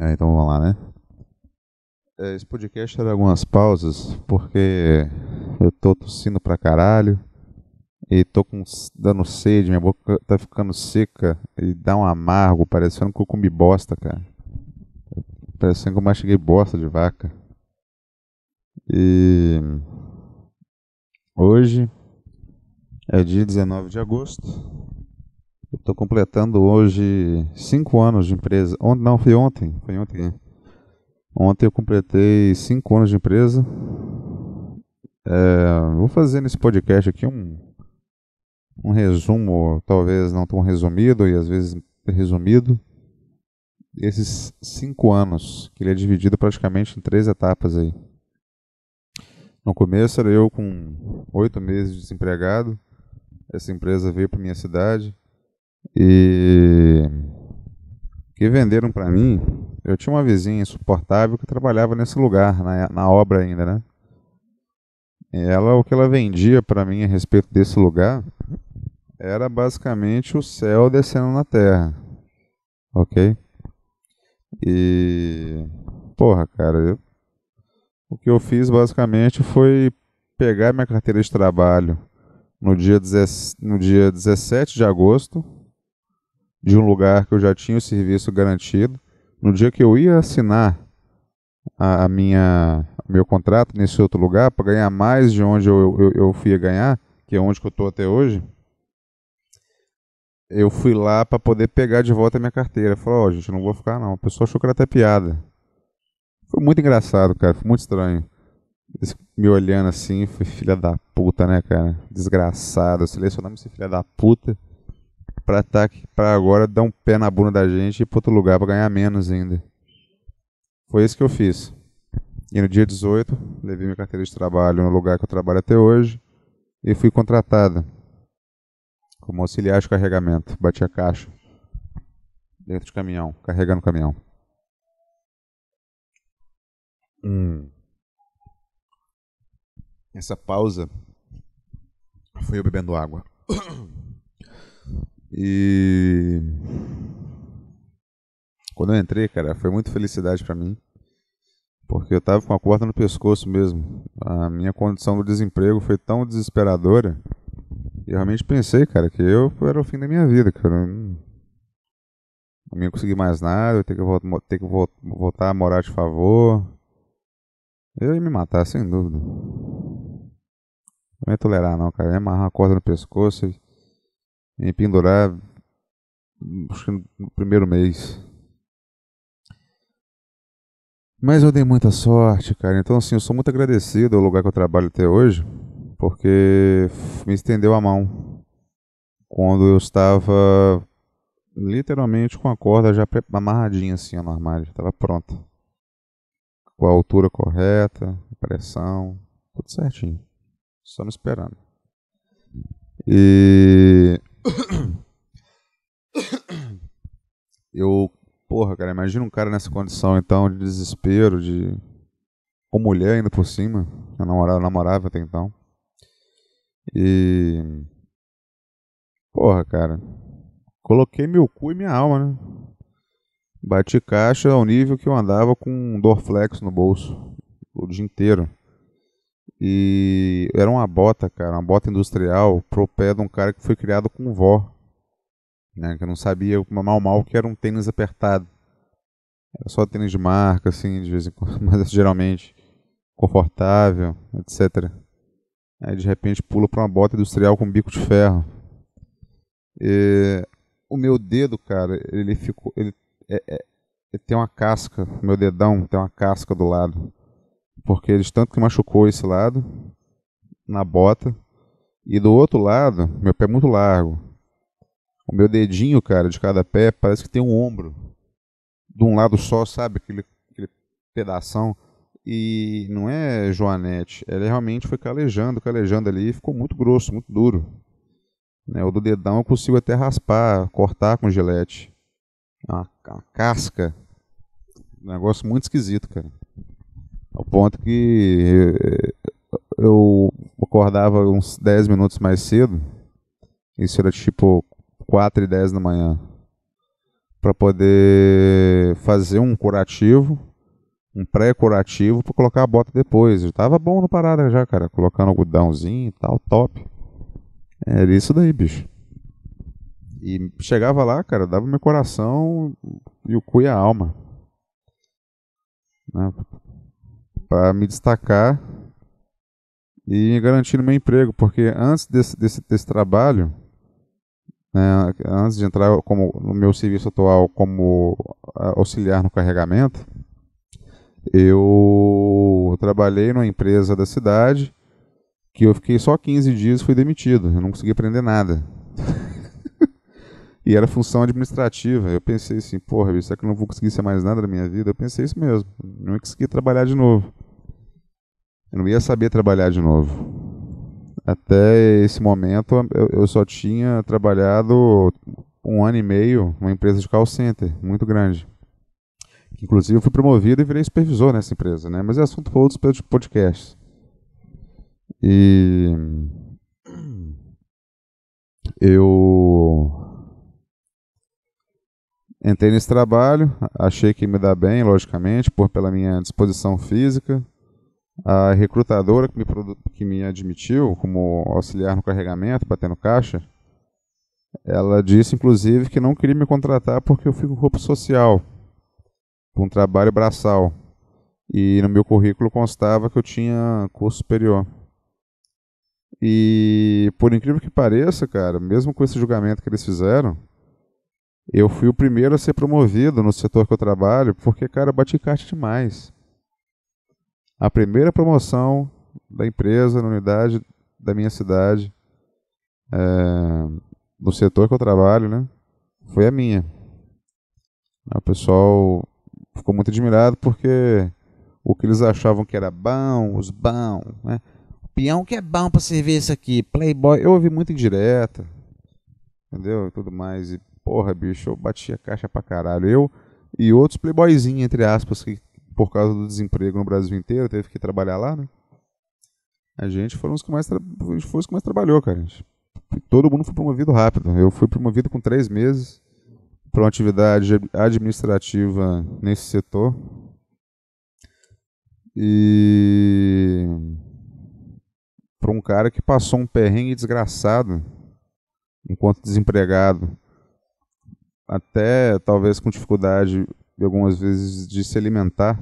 É, então vamos lá, né? É, esse podcast terá algumas pausas, porque eu tô tossindo pra caralho e tô com, dando sede, minha boca tá ficando seca e dá um amargo, parecendo que eu comi bosta, cara. Parecendo que eu mastiguei bosta de vaca. E hoje é dia 19 de agosto. Tô completando hoje cinco anos de empresa. Ontem, não, foi ontem. Foi ontem. né? Ontem eu completei cinco anos de empresa. É, vou fazer nesse podcast aqui um, um resumo, talvez não tão resumido e às vezes resumido, esses cinco anos, que ele é dividido praticamente em três etapas aí. No começo era eu com oito meses de desempregado. Essa empresa veio para minha cidade e que venderam para mim. Eu tinha uma vizinha insuportável que trabalhava nesse lugar, na, na obra ainda, né? E ela, o que ela vendia para mim a respeito desse lugar era basicamente o céu descendo na terra, ok? E porra, cara, eu, o que eu fiz basicamente foi pegar minha carteira de trabalho no dia, 10, no dia 17 de agosto de um lugar que eu já tinha o serviço garantido. No dia que eu ia assinar a, a minha meu contrato nesse outro lugar para ganhar mais de onde eu, eu, eu fui ganhar, que é onde que eu estou até hoje, eu fui lá para poder pegar de volta a minha carteira. Falou, ó, oh, gente, não vou ficar não. A pessoa achou que era até piada. Foi muito engraçado, cara. Foi muito estranho. Me olhando assim, filha da puta, né, cara? Desgraçado. Selecionamos esse filha da puta pra, tá, pra agora dar um pé na bunda da gente e ir pra outro lugar pra ganhar menos ainda. Foi isso que eu fiz. E no dia 18, levei minha carteira de trabalho no lugar que eu trabalho até hoje e fui contratada como auxiliar de carregamento. Bati a caixa dentro de caminhão, carregando o caminhão. Hum. Essa pausa foi eu bebendo água. E quando eu entrei, cara, foi muita felicidade para mim, porque eu tava com a corda no pescoço mesmo. A minha condição do desemprego foi tão desesperadora e eu realmente pensei, cara, que eu era o fim da minha vida, cara. Eu não, não ia conseguir mais nada, eu ia ter que, voltar, ter que voltar a morar de favor. Eu ia me matar, sem dúvida. Não ia tolerar, não, cara. Eu ia amarrar a corda no pescoço e me pendurar acho que no primeiro mês. Mas eu dei muita sorte, cara. Então, assim, eu sou muito agradecido ao lugar que eu trabalho até hoje, porque me estendeu a mão quando eu estava literalmente com a corda já amarradinha assim no armário, estava pronta. Com a altura correta, pressão, tudo certinho. Só me esperando. E eu, porra, cara, imagina um cara nessa condição então de desespero, de com mulher ainda por cima, eu namorava, namorava até então. E porra, cara, coloquei meu cu e minha alma, né? Bati caixa ao nível que eu andava com um Dorflex no bolso o dia inteiro. E era uma bota, cara, uma bota industrial pro pé de um cara que foi criado com vó. Né, que eu não sabia mal mal que era um tênis apertado. Era só tênis de marca, assim, de vez em quando, mas geralmente confortável, etc. Aí de repente pula para uma bota industrial com bico de ferro. E o meu dedo, cara, ele ficou. Ele, é, é, ele tem uma casca, meu dedão tem uma casca do lado porque eles tanto que machucou esse lado na bota. E do outro lado meu pé é muito largo. O meu dedinho cara de cada pé parece que tem um ombro. De um lado só sabe aquele, aquele pedação. E não é joanete ele realmente foi calejando calejando ali e ficou muito grosso muito duro. Né? o do dedão eu consigo até raspar cortar com gilete. Uma, uma casca. Um negócio muito esquisito cara ao ponto que eu acordava uns 10 minutos mais cedo. Isso era tipo 4 e 10 da manhã. para poder fazer um curativo, um pré-curativo para colocar a bota depois. Eu tava bom no parada já, cara, colocando algodãozinho e tal, top. Era isso daí, bicho. E chegava lá, cara, dava meu coração e o cu e a alma. Né? Para me destacar e garantir o meu emprego, porque antes desse, desse, desse trabalho, né, antes de entrar como, no meu serviço atual como auxiliar no carregamento, eu trabalhei numa empresa da cidade que eu fiquei só 15 dias e fui demitido. Eu não consegui aprender nada. e era função administrativa. Eu pensei assim, porra, será que eu não vou conseguir ser mais nada na minha vida? Eu pensei isso mesmo. Não ia conseguir trabalhar de novo. Eu não ia saber trabalhar de novo. Até esse momento eu, só tinha trabalhado um ano e meio numa empresa de call center, muito grande. Inclusive eu fui promovido e virei supervisor nessa empresa, né? Mas é assunto para outros podcasts. E eu entrei nesse trabalho, achei que me dá bem, logicamente, por pela minha disposição física, a recrutadora que me, que me admitiu como auxiliar no carregamento, batendo caixa, ela disse inclusive que não queria me contratar porque eu fico com roupa social, com um trabalho braçal. E no meu currículo constava que eu tinha curso superior. E por incrível que pareça, cara, mesmo com esse julgamento que eles fizeram, eu fui o primeiro a ser promovido no setor que eu trabalho, porque, cara, bati caixa demais a primeira promoção da empresa na unidade da minha cidade, é, no setor que eu trabalho, né? Foi a minha. O pessoal ficou muito admirado porque o que eles achavam que era bom, os bons, né? O peão que é bom para servir isso aqui, Playboy, eu ouvi muito indireta, entendeu? E tudo mais. E porra, bicho, eu batia caixa pra caralho. Eu e outros playboyzinhos, entre aspas, que por causa do desemprego no Brasil inteiro, teve que trabalhar lá, né? A gente foi os que mais, foi os que mais trabalhou, cara. Todo mundo foi promovido rápido. Eu fui promovido com três meses para uma atividade administrativa nesse setor. E para um cara que passou um perrengue desgraçado enquanto desempregado, até talvez com dificuldade algumas vezes de se alimentar.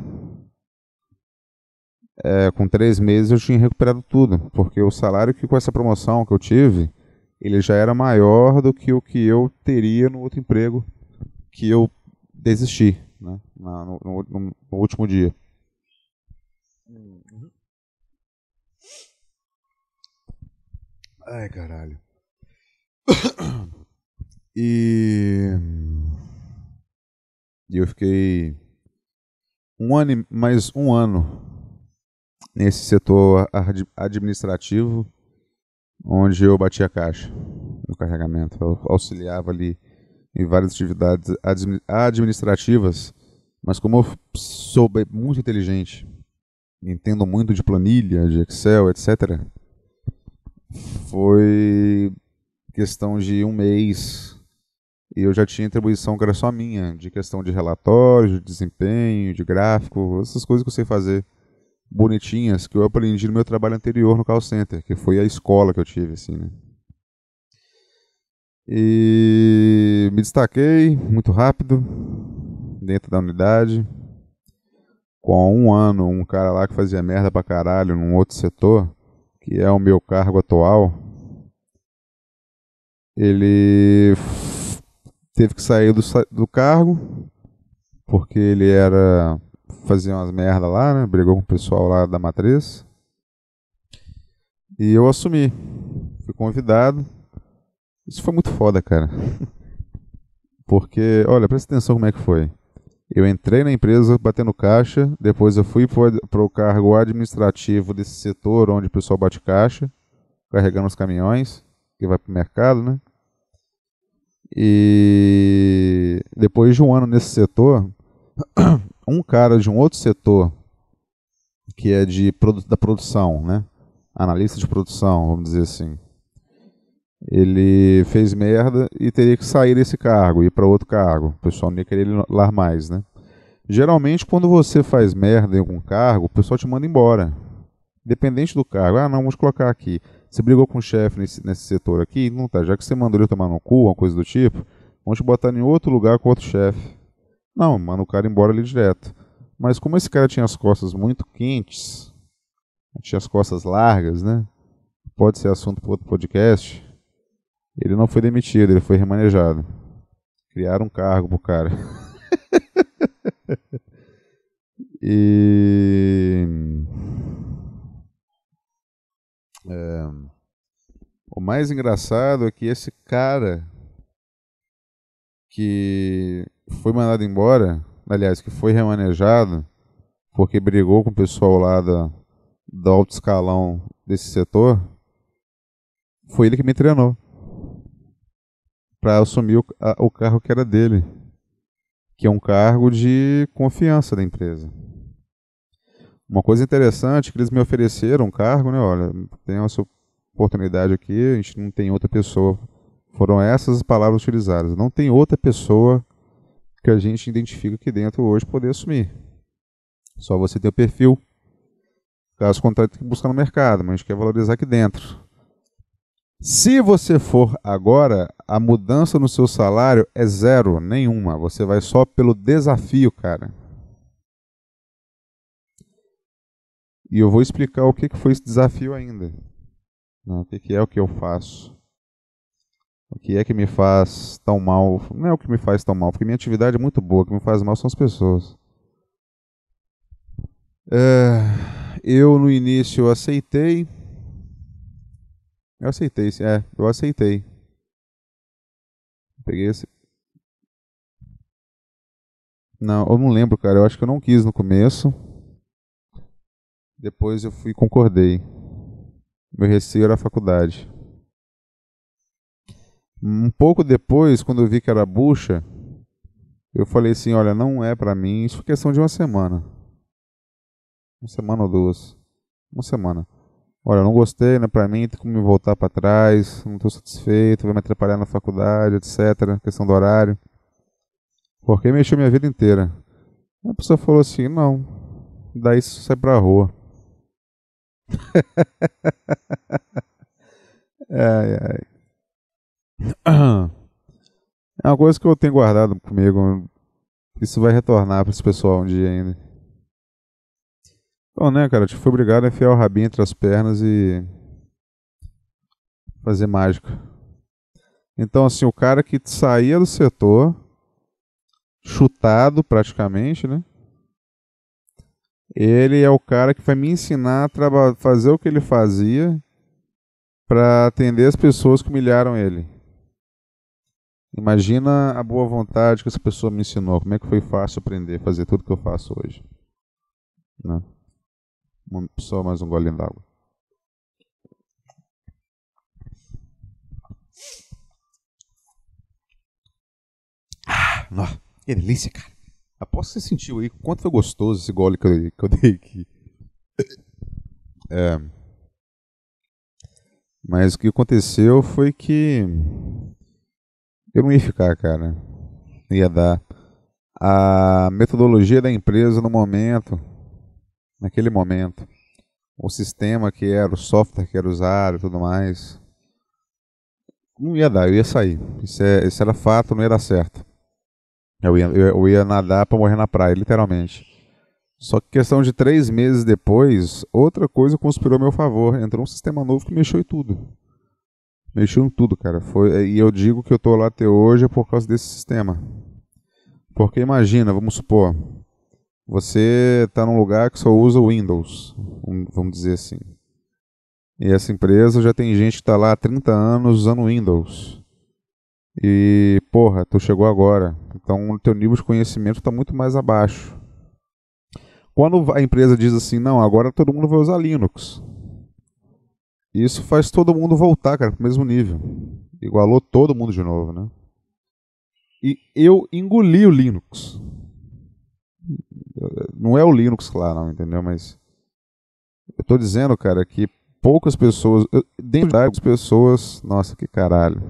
É, com três meses eu tinha recuperado tudo, porque o salário que com essa promoção que eu tive, ele já era maior do que o que eu teria no outro emprego que eu desisti, né, no, no, no, no último dia. Ai, caralho. E e eu fiquei um ano, mais um ano nesse setor administrativo, onde eu batia caixa no carregamento. Eu auxiliava ali em várias atividades administrativas, mas como eu sou muito inteligente, entendo muito de planilha, de Excel, etc., foi questão de um mês e eu já tinha atribuição que era só minha, de questão de relatório, de desempenho, de gráfico, essas coisas que eu sei fazer bonitinhas que eu aprendi no meu trabalho anterior no call center, que foi a escola que eu tive, assim, né? E me destaquei muito rápido dentro da unidade. Com um ano, um cara lá que fazia merda pra caralho num outro setor, que é o meu cargo atual, ele teve que sair do, do cargo, porque ele era. fazia umas merda lá, né? Brigou com o pessoal lá da matriz. E eu assumi. Fui convidado. Isso foi muito foda, cara. Porque, olha, presta atenção como é que foi. Eu entrei na empresa batendo caixa, depois eu fui para o cargo administrativo desse setor onde o pessoal bate caixa, carregando os caminhões, que vai para o mercado, né? E depois de um ano nesse setor, um cara de um outro setor, que é de da produção, né? analista de produção, vamos dizer assim, ele fez merda e teria que sair desse cargo, ir para outro cargo. O pessoal não ia querer ele lá mais, né? Geralmente, quando você faz merda em algum cargo, o pessoal te manda embora. Independente do cargo. Ah, não, vamos colocar aqui. Você brigou com o chefe nesse, nesse setor aqui? Não tá. Já que você mandou ele tomar no cu, uma coisa do tipo, vamos te botar em outro lugar com outro chefe. Não, manda o cara embora ali direto. Mas como esse cara tinha as costas muito quentes, tinha as costas largas, né? Pode ser assunto para outro podcast. Ele não foi demitido, ele foi remanejado. Criaram um cargo pro cara. e. É, o mais engraçado é que esse cara que foi mandado embora, aliás, que foi remanejado, porque brigou com o pessoal lá da, do alto escalão desse setor, foi ele que me treinou para assumir o, a, o carro que era dele, que é um cargo de confiança da empresa. Uma coisa interessante é que eles me ofereceram um cargo, né? Olha, tem essa oportunidade aqui, a gente não tem outra pessoa. Foram essas as palavras utilizadas. Não tem outra pessoa que a gente identifica aqui dentro hoje poder assumir. Só você tem o perfil. Caso contrário, tem que buscar no mercado, mas a gente quer valorizar aqui dentro. Se você for agora, a mudança no seu salário é zero, nenhuma. Você vai só pelo desafio, cara. E eu vou explicar o que foi esse desafio ainda. o que é o que eu faço. O que é que me faz tão mal. Não é o que me faz tão mal, porque minha atividade é muito boa. O que me faz mal são as pessoas. É, eu no início aceitei eu aceitei. É, eu aceitei. Peguei esse. Não, eu não lembro, cara. Eu acho que eu não quis no começo. Depois eu fui e concordei. Meu receio era a faculdade. Um pouco depois, quando eu vi que era bucha, eu falei assim, olha, não é para mim, isso foi questão de uma semana. Uma semana ou duas. Uma semana. Olha, não gostei, não é pra mim, tem como me voltar para trás, não estou satisfeito, vai me atrapalhar na faculdade, etc. Questão do horário. Porque mexeu minha vida inteira. A pessoa falou assim, não, daí isso sai pra rua. ai, ai. É uma coisa que eu tenho guardado comigo. Isso vai retornar para esse pessoal um dia ainda. Então, né, cara, te fui obrigado a enfiar o rabinho entre as pernas e fazer mágica. Então, assim, o cara que saía do setor, chutado praticamente, né? Ele é o cara que vai me ensinar a fazer o que ele fazia para atender as pessoas que humilharam ele. Imagina a boa vontade que essa pessoa me ensinou. Como é que foi fácil aprender a fazer tudo que eu faço hoje. Né? Só mais um golinho d'água. Ah, que delícia, cara. Aposto que você sentiu aí quanto foi gostoso esse gole que eu, que eu dei aqui. É. Mas o que aconteceu foi que eu não ia ficar, cara. Não ia dar. A metodologia da empresa no momento naquele momento. O sistema que era, o software que era usado e tudo mais. Não ia dar, eu ia sair. Isso, é, isso era fato, não ia dar certo. Eu ia, eu ia nadar para morrer na praia, literalmente. Só que questão de três meses depois, outra coisa conspirou a meu favor. Entrou um sistema novo que mexeu em tudo. Mexeu em tudo, cara. Foi, e eu digo que eu tô lá até hoje é por causa desse sistema. Porque imagina, vamos supor, você está num lugar que só usa Windows, vamos dizer assim. E essa empresa já tem gente que está lá há 30 anos usando Windows. E, porra, tu chegou agora. Então o teu nível de conhecimento está muito mais abaixo. Quando a empresa diz assim, não, agora todo mundo vai usar Linux. Isso faz todo mundo voltar, cara, para o mesmo nível. Igualou todo mundo de novo, né? E eu engoli o Linux. Não é o Linux, claro, não, entendeu? Mas eu estou dizendo, cara, que poucas pessoas. Eu, dentro das pessoas. Nossa, que caralho.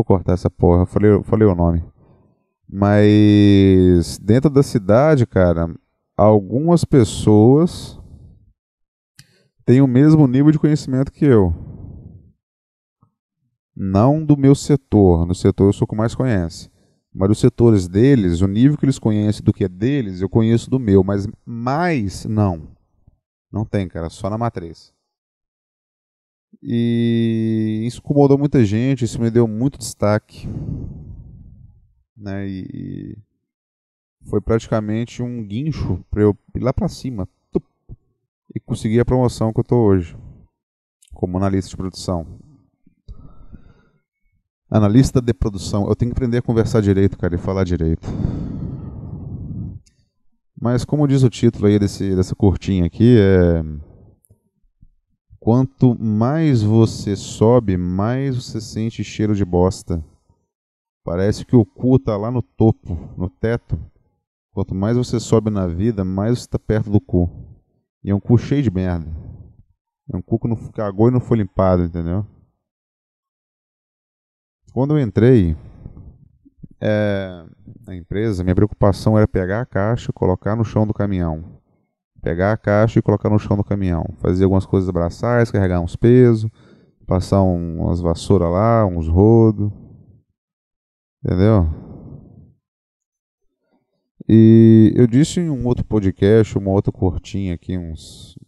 Vou cortar essa porra. Eu falei, eu falei o nome. Mas dentro da cidade, cara, algumas pessoas têm o mesmo nível de conhecimento que eu. Não do meu setor. No setor eu sou o que mais conhece. Mas os setores deles, o nível que eles conhecem do que é deles, eu conheço do meu. Mas mais, não. Não tem, cara. Só na matriz. E isso incomodou muita gente, isso me deu muito destaque. Né? E foi praticamente um guincho para eu ir lá para cima tup, e conseguir a promoção que eu tô hoje como analista de produção. Analista de produção. Eu tenho que aprender a conversar direito, cara, e falar direito. Mas como diz o título aí desse, dessa curtinha aqui, é Quanto mais você sobe, mais você sente cheiro de bosta. Parece que o cu tá lá no topo, no teto. Quanto mais você sobe na vida, mais você está perto do cu. E é um cu cheio de merda. É um cu que não cagou e não foi limpado, entendeu? Quando eu entrei é, na empresa, minha preocupação era pegar a caixa e colocar no chão do caminhão pegar a caixa e colocar no chão do caminhão. Fazer algumas coisas braçais, carregar uns pesos, passar um, umas vassouras lá, uns rodos. Entendeu? E eu disse em um outro podcast, uma outra curtinha aqui, uns,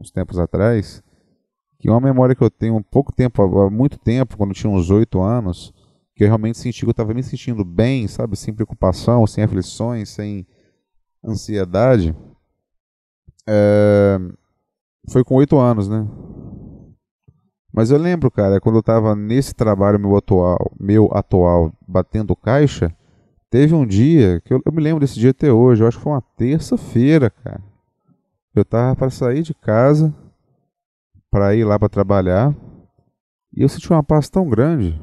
uns tempos atrás, que uma memória que eu tenho um pouco tempo, há muito tempo, quando eu tinha uns oito anos, que eu realmente senti que eu estava me sentindo bem, sabe, sem preocupação, sem aflições, sem ansiedade é, foi com oito anos, né? Mas eu lembro, cara, quando eu tava nesse trabalho meu atual, meu atual batendo caixa, teve um dia que eu, eu me lembro desse dia até hoje, eu acho que foi uma terça-feira, cara. Eu tava para sair de casa para ir lá para trabalhar e eu senti uma paz tão grande,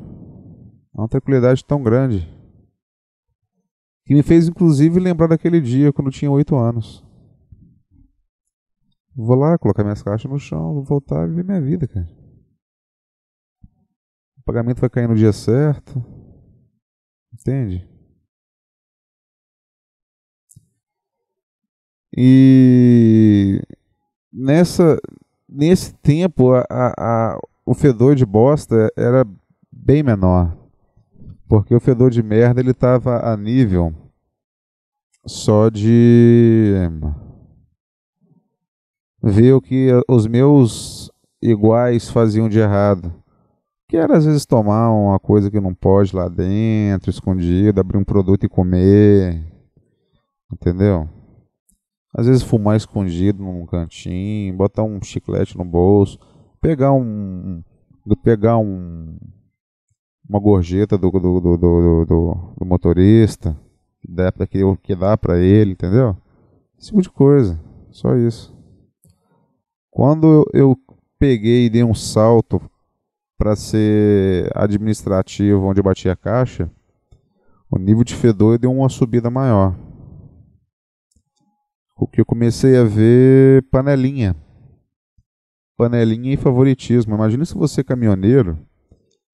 uma tranquilidade tão grande, que me fez inclusive lembrar daquele dia quando eu tinha oito anos. Vou lá, colocar minhas caixas no chão, vou voltar e viver minha vida, cara. O pagamento vai cair no dia certo. Entende? E nessa nesse tempo a, a, o fedor de bosta era bem menor. Porque o fedor de merda ele estava a nível só de ver o que os meus iguais faziam de errado. Que era às vezes tomar uma coisa que não pode lá dentro, escondido, abrir um produto e comer. Entendeu? Às vezes fumar escondido num cantinho, botar um chiclete no bolso, pegar um. pegar um. uma gorjeta do, do, do, do, do, motorista, que dá pra ele, entendeu? Esse tipo de coisa. Só isso. Quando eu peguei e dei um salto para ser administrativo onde eu bati a caixa, o nível de fedor deu uma subida maior. O que eu comecei a ver panelinha. Panelinha e favoritismo. Imagina se você é caminhoneiro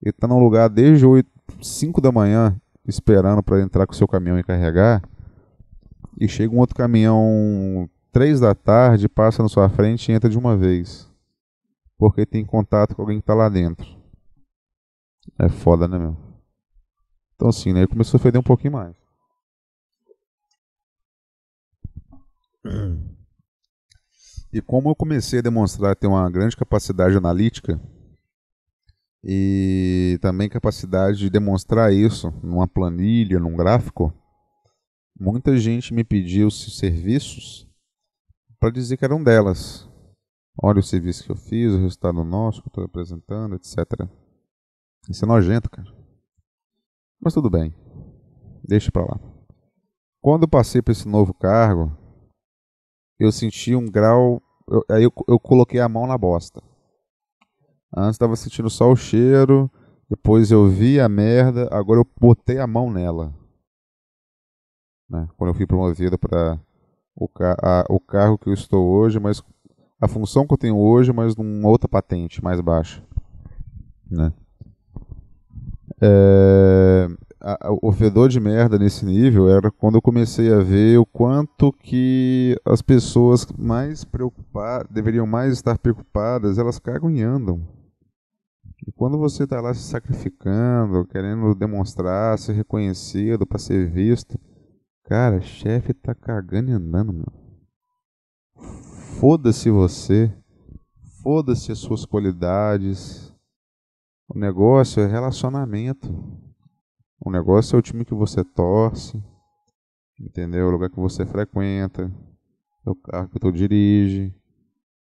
e está num lugar desde 8, 5 da manhã esperando para entrar com o seu caminhão e carregar e chega um outro caminhão três da tarde, passa na sua frente e entra de uma vez. Porque tem contato com alguém que está lá dentro. É foda, né, meu? Então, assim, né? Começou a feder um pouquinho mais. E como eu comecei a demonstrar ter uma grande capacidade analítica e também capacidade de demonstrar isso numa planilha, num gráfico, muita gente me pediu serviços para dizer que eram delas. Olha o serviço que eu fiz, o resultado nosso que eu estou apresentando, etc. Isso é nojento, cara. Mas tudo bem. Deixa para lá. Quando eu passei para esse novo cargo, eu senti um grau. Eu, aí eu, eu coloquei a mão na bosta. Antes estava sentindo só o cheiro, depois eu vi a merda, agora eu botei a mão nela. Né? Quando eu fui promovido para o, ca o carro que eu estou hoje, mas a função que eu tenho hoje, mas numa outra patente mais baixa. Né? É, a, a, o fedor de merda nesse nível era quando eu comecei a ver o quanto que as pessoas mais preocupadas, deveriam mais estar preocupadas, elas cagam e andam. E quando você está lá se sacrificando, querendo demonstrar, ser reconhecido, para ser visto, cara, chefe tá cagando e andando, meu. Foda-se você. Foda-se as suas qualidades. O negócio é relacionamento. O negócio é o time que você torce. Entendeu? O lugar que você frequenta. O carro que tu dirige.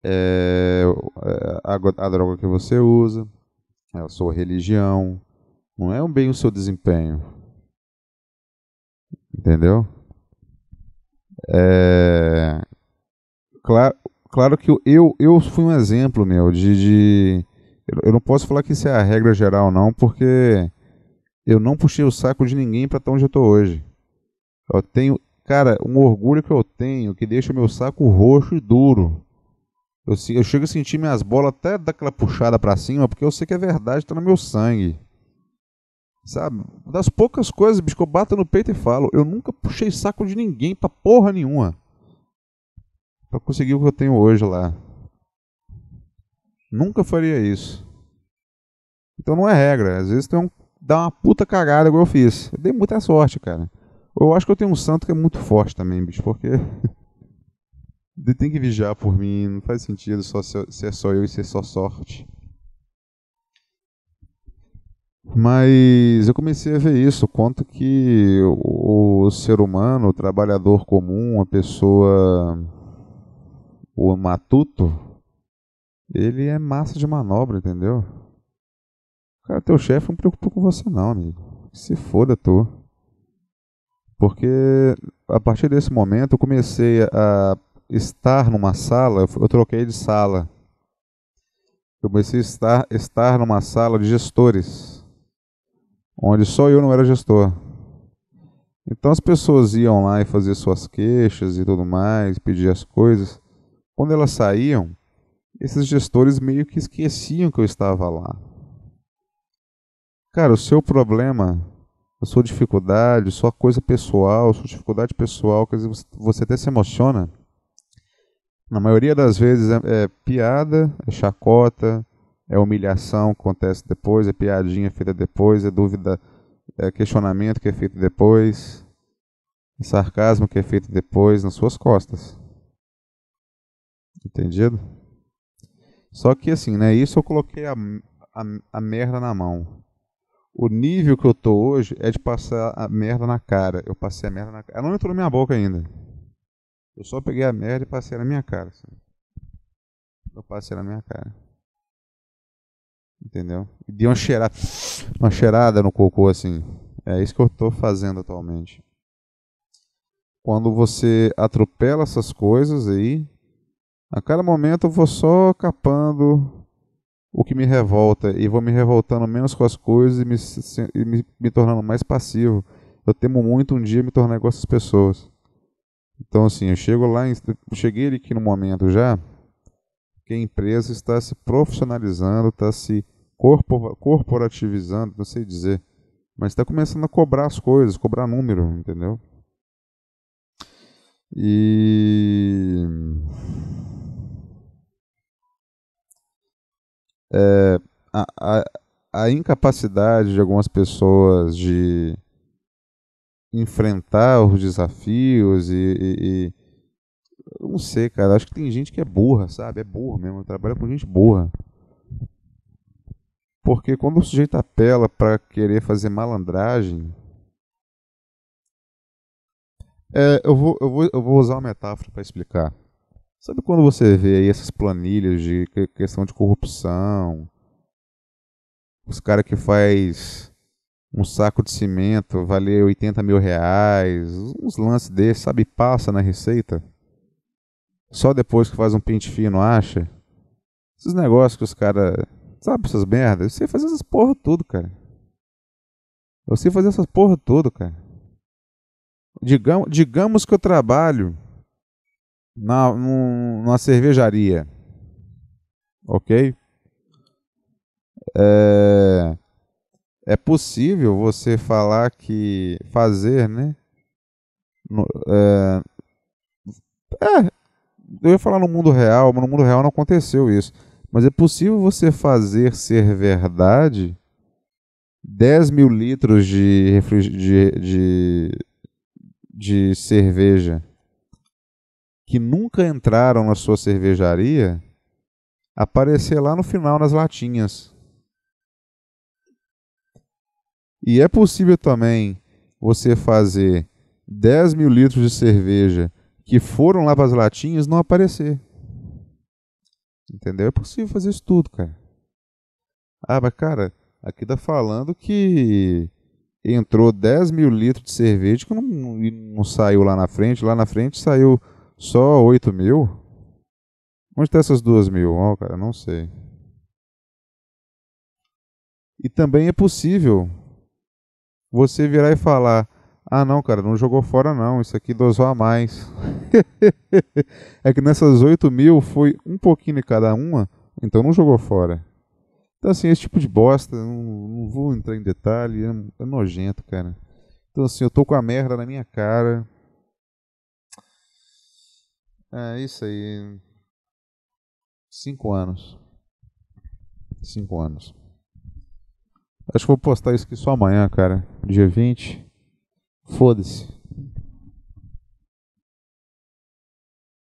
É, é a, a droga que você usa. É a sua religião. Não é bem o seu desempenho. Entendeu? É, Claro, claro que eu, eu fui um exemplo, meu, de, de. Eu não posso falar que isso é a regra geral, não, porque eu não puxei o saco de ninguém para estar onde eu tô hoje. Eu tenho, cara, um orgulho que eu tenho que deixa meu saco roxo e duro. Eu, eu chego a sentir minhas bolas até daquela puxada para cima, porque eu sei que é verdade, tá no meu sangue. Sabe? Das poucas coisas, bicho, que eu bato no peito e falo, eu nunca puxei saco de ninguém pra porra nenhuma para conseguir o que eu tenho hoje lá. Nunca faria isso. Então não é regra. Às vezes tem um, dá uma puta cagada igual eu fiz. Eu dei muita sorte, cara. Eu acho que eu tenho um santo que é muito forte também, bicho, porque ele tem que vigiar por mim. Não faz sentido só ser só eu e ser só sorte. Mas eu comecei a ver isso, quanto que o, ser humano, o trabalhador comum, a pessoa o matuto, ele é massa de manobra, entendeu? Cara, teu chefe não preocupa com você não, amigo. Se foda tu. Porque a partir desse momento eu comecei a estar numa sala, eu troquei de sala. Eu comecei a estar, estar numa sala de gestores, onde só eu não era gestor. Então as pessoas iam lá e fazer suas queixas e tudo mais, pedir as coisas. Quando elas saíam, esses gestores meio que esqueciam que eu estava lá. Cara, o seu problema, a sua dificuldade, sua coisa pessoal, sua dificuldade pessoal, que você até se emociona, na maioria das vezes é, é piada, é chacota, é humilhação que acontece depois, é piadinha feita depois, é dúvida, é questionamento que é feito depois, é sarcasmo que é feito depois nas suas costas. Entendido? Só que assim, né? Isso eu coloquei a, a, a merda na mão. O nível que eu tô hoje é de passar a merda na cara. Eu passei a merda na cara. Ela não entrou na minha boca ainda. Eu só peguei a merda e passei na minha cara. Assim. Eu passei na minha cara. Entendeu? E uma cheirada, uma cheirada no cocô assim. É isso que eu tô fazendo atualmente. Quando você atropela essas coisas aí, a cada momento eu vou só capando o que me revolta e vou me revoltando menos com as coisas e me, e me, me tornando mais passivo. Eu temo muito um dia me tornar igual essas pessoas. Então, assim, eu chego lá, cheguei aqui no momento já que a empresa está se profissionalizando, está se corpor, corporativizando, não sei dizer, mas está começando a cobrar as coisas, cobrar número, entendeu? E é, a, a, a incapacidade de algumas pessoas de enfrentar os desafios e, e, e, eu não sei, cara, acho que tem gente que é burra, sabe? É burra mesmo, trabalha com gente burra. Porque quando o sujeito apela para querer fazer malandragem, é, eu, vou, eu, vou, eu vou usar uma metáfora para explicar. Sabe quando você vê aí essas planilhas de questão de corrupção? Os caras que faz um saco de cimento valer 80 mil reais, uns lances desses, sabe, passa na receita. Só depois que faz um pente fino acha. Esses negócios que os caras. Sabe essas merdas? Eu sei fazer essas porra tudo, cara. Eu sei fazer essas porra tudo, cara. Digamos, digamos que eu trabalho na, numa cervejaria. Ok? É, é possível você falar que fazer, né? No, é, é, eu ia falar no mundo real, mas no mundo real não aconteceu isso. Mas é possível você fazer ser verdade 10 mil litros de, de, de, de cerveja que nunca entraram na sua cervejaria aparecer lá no final nas latinhas. E é possível também você fazer 10 mil litros de cerveja que foram lá para as latinhas não aparecer. Entendeu? É possível fazer isso tudo, cara. Ah, mas cara, aqui tá falando que entrou 10 mil litros de cerveja que não, não saiu lá na frente. Lá na frente saiu só 8 mil. Onde está essas duas mil? Oh, cara, não sei. E também é possível você virar e falar: ah, não, cara, não jogou fora não, isso aqui dosou a mais. é que nessas 8 mil foi um pouquinho de cada uma, então não jogou fora. Então, assim, esse tipo de bosta, não, não vou entrar em detalhe, é, é, nojento, cara. Então, assim, eu tô com a merda na minha cara. É isso aí. Cinco anos. Cinco anos. Acho que vou postar isso aqui só amanhã, cara. Dia 20. Foda-se.